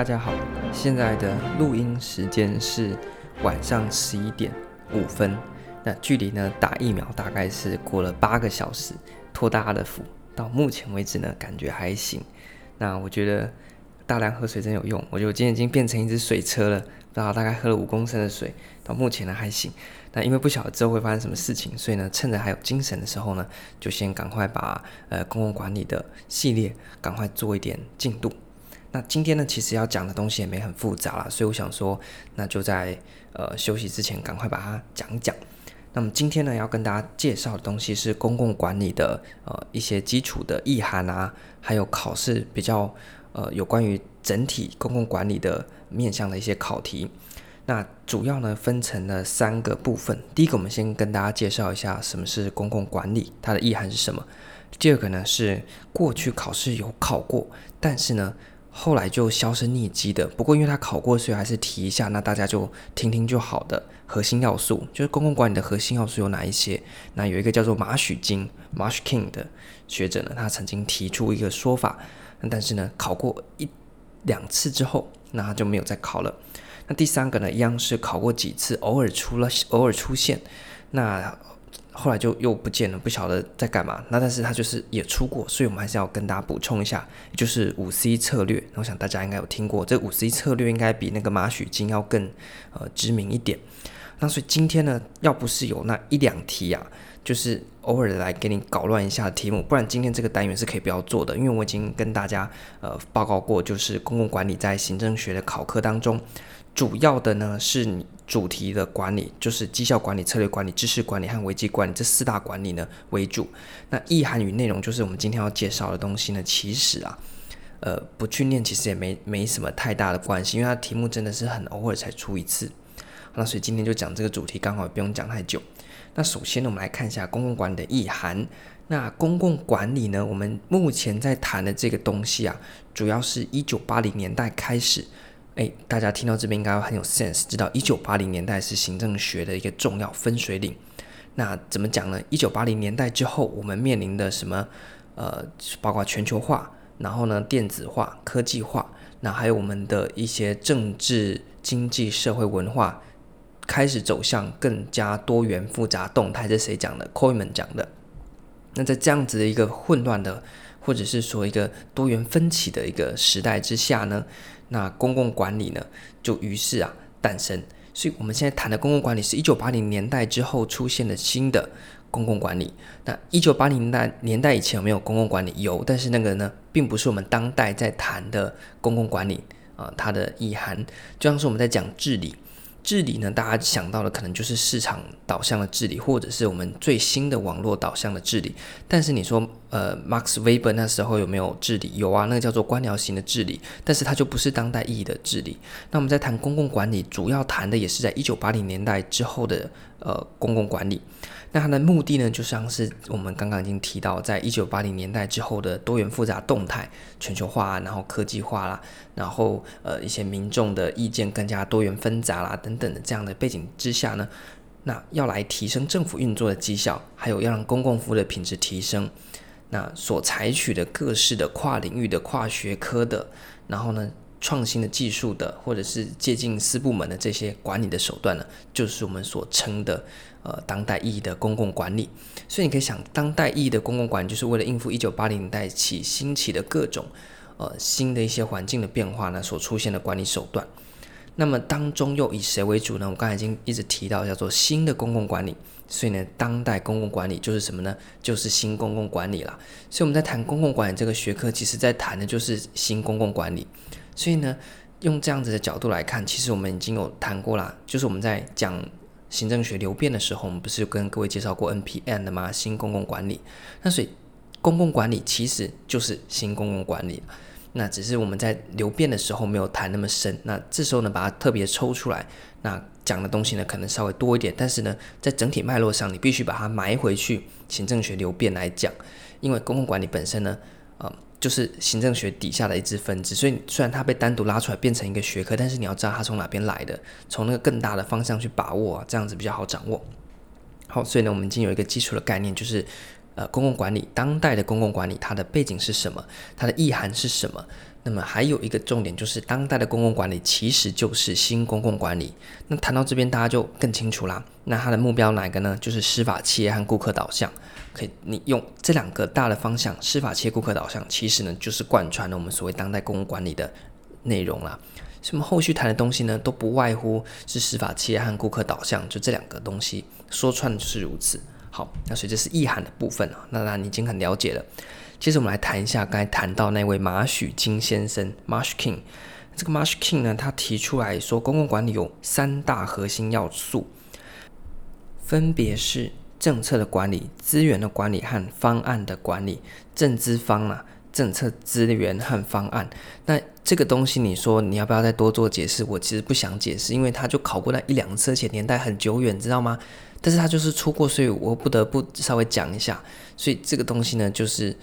大家好，现在的录音时间是晚上十一点五分。那距离呢打疫苗大概是过了八个小时，托大家的福，到目前为止呢感觉还行。那我觉得大量喝水真有用，我觉得我今天已经变成一只水车了，然后大概喝了五公升的水，到目前呢还行。那因为不晓得之后会发生什么事情，所以呢趁着还有精神的时候呢，就先赶快把呃公共管理的系列赶快做一点进度。那今天呢，其实要讲的东西也没很复杂啦，所以我想说，那就在呃休息之前赶快把它讲讲。那么今天呢，要跟大家介绍的东西是公共管理的呃一些基础的意涵啊，还有考试比较呃有关于整体公共管理的面向的一些考题。那主要呢分成了三个部分。第一个，我们先跟大家介绍一下什么是公共管理，它的意涵是什么。第二个呢是过去考试有考过，但是呢。后来就销声匿迹的，不过因为他考过，所以还是提一下，那大家就听听就好的核心要素，就是公共管理的核心要素有哪一些？那有一个叫做马许金 （Marsh King） 的学者呢，他曾经提出一个说法，但是呢，考过一两次之后，那他就没有再考了。那第三个呢，一样是考过几次，偶尔出了，偶尔出现，那。后来就又不见了，不晓得在干嘛。那但是他就是也出过，所以我们还是要跟大家补充一下，就是五 C 策略。我想大家应该有听过，这五 C 策略应该比那个马许金要更呃知名一点。那所以今天呢，要不是有那一两题啊，就是偶尔来给你搞乱一下题目，不然今天这个单元是可以不要做的，因为我已经跟大家呃报告过，就是公共管理在行政学的考科当中。主要的呢是你主题的管理，就是绩效管理、策略管理、知识管理和危机管理这四大管理呢为主。那意涵与内容就是我们今天要介绍的东西呢，其实啊，呃，不去念其实也没没什么太大的关系，因为它题目真的是很偶尔才出一次。那所以今天就讲这个主题，刚好也不用讲太久。那首先呢，我们来看一下公共管理的意涵。那公共管理呢，我们目前在谈的这个东西啊，主要是一九八零年代开始。诶，大家听到这边应该很有 sense，知道一九八零年代是行政学的一个重要分水岭。那怎么讲呢？一九八零年代之后，我们面临的什么？呃，包括全球化，然后呢，电子化、科技化，那还有我们的一些政治、经济、社会、文化开始走向更加多元、复杂、动态。这谁讲的？Koeman 讲的。那在这样子的一个混乱的，或者是说一个多元分歧的一个时代之下呢？那公共管理呢，就于是啊诞生。所以我们现在谈的公共管理是一九八零年代之后出现的新的公共管理。那一九八零年代年代以前有没有公共管理？有，但是那个呢，并不是我们当代在谈的公共管理啊、它的意涵就像是我们在讲治理。治理呢，大家想到的可能就是市场导向的治理，或者是我们最新的网络导向的治理。但是你说，呃，Max Weber 那时候有没有治理？有啊，那个叫做官僚型的治理，但是它就不是当代意义的治理。那我们在谈公共管理，主要谈的也是在一九八零年代之后的呃公共管理。那它的目的呢，就像是我们刚刚已经提到，在一九八零年代之后的多元复杂动态、全球化，然后科技化啦，然后呃一些民众的意见更加多元纷杂啦等等的这样的背景之下呢，那要来提升政府运作的绩效，还有要让公共服务的品质提升，那所采取的各式的跨领域的跨学科的，然后呢，创新的技术的，或者是接近私部门的这些管理的手段呢，就是我们所称的呃当代意义的公共管理。所以你可以想，当代意义的公共管理，就是为了应付一九八零年代起兴起的各种呃新的一些环境的变化呢，所出现的管理手段。那么当中又以谁为主呢？我刚才已经一直提到叫做新的公共管理。所以呢，当代公共管理就是什么呢？就是新公共管理啦。所以我们在谈公共管理这个学科，其实在谈的就是新公共管理。所以呢，用这样子的角度来看，其实我们已经有谈过啦。就是我们在讲行政学流变的时候，我们不是跟各位介绍过 NPM 的吗？新公共管理。那所以公共管理其实就是新公共管理。那只是我们在流变的时候没有谈那么深。那这时候呢，把它特别抽出来，那讲的东西呢，可能稍微多一点。但是呢，在整体脉络上，你必须把它埋回去行政学流变来讲，因为公共管理本身呢，呃。就是行政学底下的一支分支，所以虽然它被单独拉出来变成一个学科，但是你要知道它从哪边来的，从那个更大的方向去把握，这样子比较好掌握。好，所以呢，我们已经有一个基础的概念，就是呃，公共管理，当代的公共管理，它的背景是什么？它的意涵是什么？那么还有一个重点就是，当代的公共管理其实就是新公共管理。那谈到这边，大家就更清楚啦。那它的目标哪个呢？就是司法、企业和顾客导向。可以，你用这两个大的方向，司法、企业、顾客导向，其实呢就是贯穿了我们所谓当代公共管理的内容啦。什么后续谈的东西呢，都不外乎是司法、企业和顾客导向，就这两个东西，说穿就是如此。好，那所以这是意涵的部分啊。那那你已经很了解了。接着我们来谈一下刚才谈到那位马许金先生 （Marsh King）。这个 Marsh King 呢，他提出来说，公共管理有三大核心要素，分别是政策的管理、资源的管理和方案的管理。政资方啊，政策、资源和方案。那这个东西，你说你要不要再多做解释？我其实不想解释，因为他就考过那一两次，而且年代很久远，知道吗？但是他就是出过，所以我不得不稍微讲一下。所以这个东西呢，就是。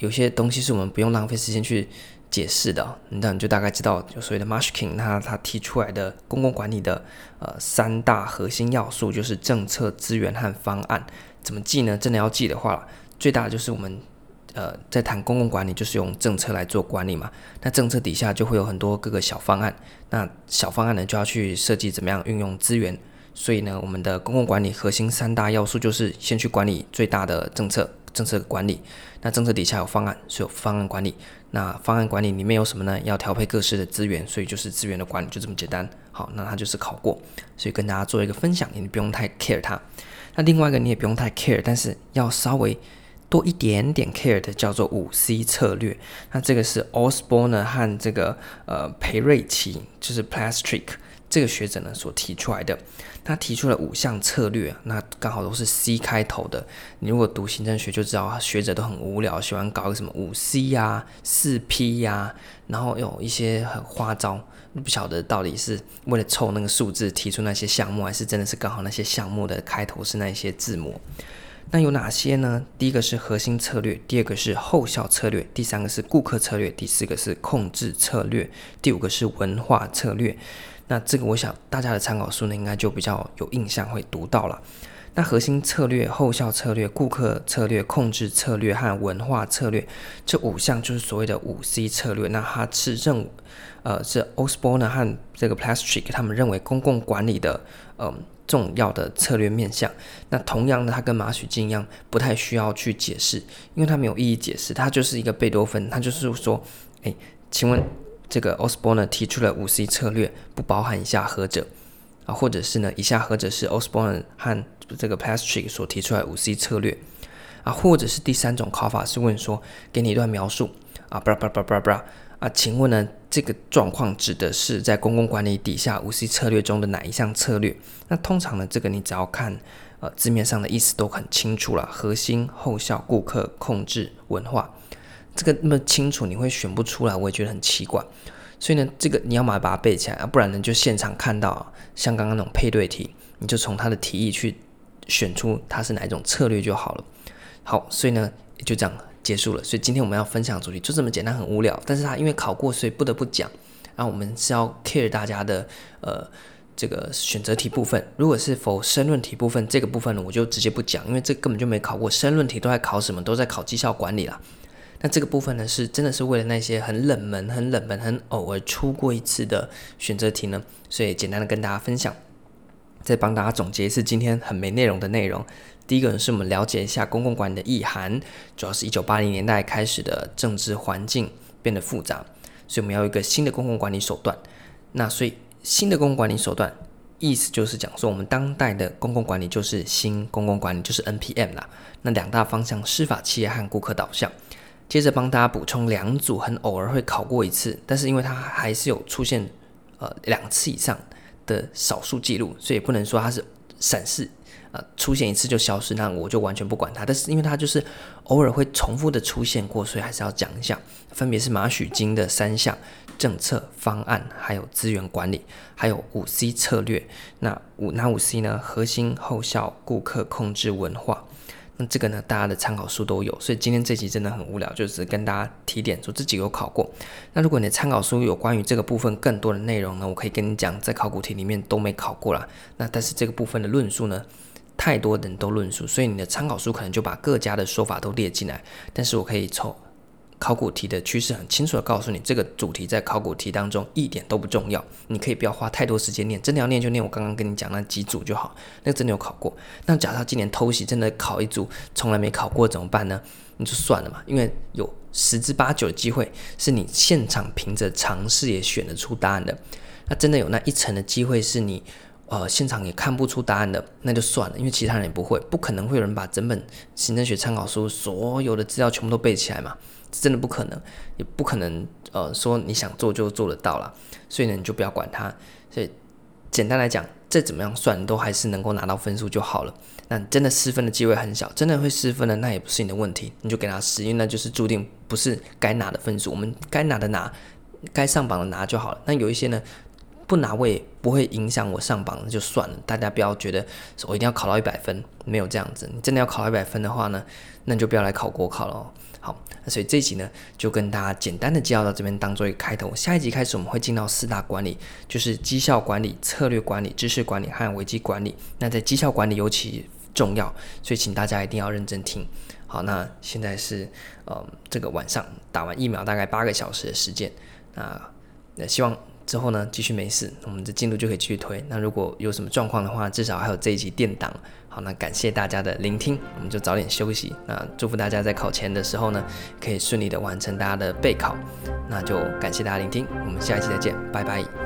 有些东西是我们不用浪费时间去解释的，那你就大概知道，就所谓的 Marsh King 他他提出来的公共管理的呃三大核心要素，就是政策、资源和方案。怎么记呢？真的要记的话，最大的就是我们呃在谈公共管理，就是用政策来做管理嘛。那政策底下就会有很多各个小方案，那小方案呢就要去设计怎么样运用资源。所以呢，我们的公共管理核心三大要素就是先去管理最大的政策。政策管理，那政策底下有方案，是有方案管理。那方案管理里面有什么呢？要调配各式的资源，所以就是资源的管理，就这么简单。好，那它就是考过，所以跟大家做一个分享，你不用太 care 它。那另外一个你也不用太 care，但是要稍微多一点点 care 的叫做五 C 策略。那这个是 Osborne 和这个呃裴瑞奇，就是 Plastic 这个学者呢所提出来的。他提出了五项策略，那刚好都是 C 开头的。你如果读行政学就知道，学者都很无聊，喜欢搞个什么五 C 呀、啊、四 P 呀、然后有一些很花招，不晓得到底是为了凑那个数字提出那些项目，还是真的是刚好那些项目的开头是那些字母。那有哪些呢？第一个是核心策略，第二个是后效策略，第三个是顾客策略，第四个是控制策略，第五个是文化策略。那这个我想大家的参考书呢，应该就比较有印象会读到了。那核心策略、后效策略、顾客策略、控制策略和文化策略这五项就是所谓的五 C 策略。那它是认，呃，是 Osborne 和这个 Plastic 他们认为公共管理的嗯、呃、重要的策略面向。那同样的，它跟马许金一样，不太需要去解释，因为它没有意义解释，它就是一个贝多芬，它就是说，哎，请问。这个 Osborne 提出了五 C 策略，不包含以下何者啊？或者是呢，以下何者是 Osborne 和这个 Plastrick 所提出来五 C 策略啊？或者是第三种考法是问说，给你一段描述啊，布拉布拉布拉布拉啊？请问呢，这个状况指的是在公共管理底下五 C 策略中的哪一项策略？那通常呢，这个你只要看呃字面上的意思都很清楚了，核心、后效、顾客、控制、文化。这个那么清楚，你会选不出来，我也觉得很奇怪。所以呢，这个你要么把它背起来啊，不然呢就现场看到像刚刚那种配对题，你就从他的题意去选出它是哪一种策略就好了。好，所以呢就这样结束了。所以今天我们要分享主题就这么简单，很无聊，但是它因为考过，所以不得不讲。然后我们是要 care 大家的呃这个选择题部分。如果是否申论题部分，这个部分呢我就直接不讲，因为这根本就没考过。申论题都在考什么？都在考绩效管理啦。那这个部分呢，是真的是为了那些很冷门、很冷门、很偶尔出过一次的选择题呢，所以简单的跟大家分享，再帮大家总结一次今天很没内容的内容。第一个呢，是我们了解一下公共管理的意涵，主要是一九八零年代开始的政治环境变得复杂，所以我们要一个新的公共管理手段。那所以新的公共管理手段，意思就是讲说我们当代的公共管理就是新公共管理，就是 NPM 啦。那两大方向：司法、企业和顾客导向。接着帮大家补充两组很偶尔会考过一次，但是因为它还是有出现呃两次以上的少数记录，所以不能说它是闪失呃出现一次就消失，那我就完全不管它。但是因为它就是偶尔会重复的出现过，所以还是要讲一下。分别是马许金的三项政策方案，还有资源管理，还有五 C 策略。那五哪五 C 呢？核心、后效、顾客、控制、文化。那这个呢，大家的参考书都有，所以今天这集真的很无聊，就是跟大家提点说这几个有考过。那如果你的参考书有关于这个部分更多的内容呢，我可以跟你讲，在考古题里面都没考过啦。那但是这个部分的论述呢，太多人都论述，所以你的参考书可能就把各家的说法都列进来。但是我可以从考古题的趋势很清楚的告诉你，这个主题在考古题当中一点都不重要。你可以不要花太多时间念，真的要念就念我刚刚跟你讲那几组就好，那真的有考过。那假设今年偷袭真的考一组从来没考过怎么办呢？你就算了嘛，因为有十之八九的机会是你现场凭着尝试也选得出答案的。那真的有那一层的机会是你。呃，现场也看不出答案的，那就算了，因为其他人也不会，不可能会有人把整本行政学参考书所有的资料全部都背起来嘛，真的不可能，也不可能，呃，说你想做就做得到了，所以呢，你就不要管它。所以简单来讲，再怎么样算，都还是能够拿到分数就好了。那真的失分的机会很小，真的会失分的，那也不是你的问题，你就给他失，因为那就是注定不是该拿的分数，我们该拿的拿，该上榜的拿就好了。那有一些呢？不拿我也不会影响我上榜，就算了。大家不要觉得我一定要考到一百分，没有这样子。你真的要考到一百分的话呢，那你就不要来考国考了。好，那所以这一集呢，就跟大家简单的介绍到这边，当做一个开头。下一集开始我们会进到四大管理，就是绩效管理、策略管理、知识管理和危机管理。那在绩效管理尤其重要，所以请大家一定要认真听。好，那现在是呃这个晚上打完疫苗大概八个小时的时间，那那希望。之后呢，继续没事，我们的进度就可以继续推。那如果有什么状况的话，至少还有这一集垫档。好，那感谢大家的聆听，我们就早点休息。那祝福大家在考前的时候呢，可以顺利的完成大家的备考。那就感谢大家聆听，我们下一期再见，拜拜。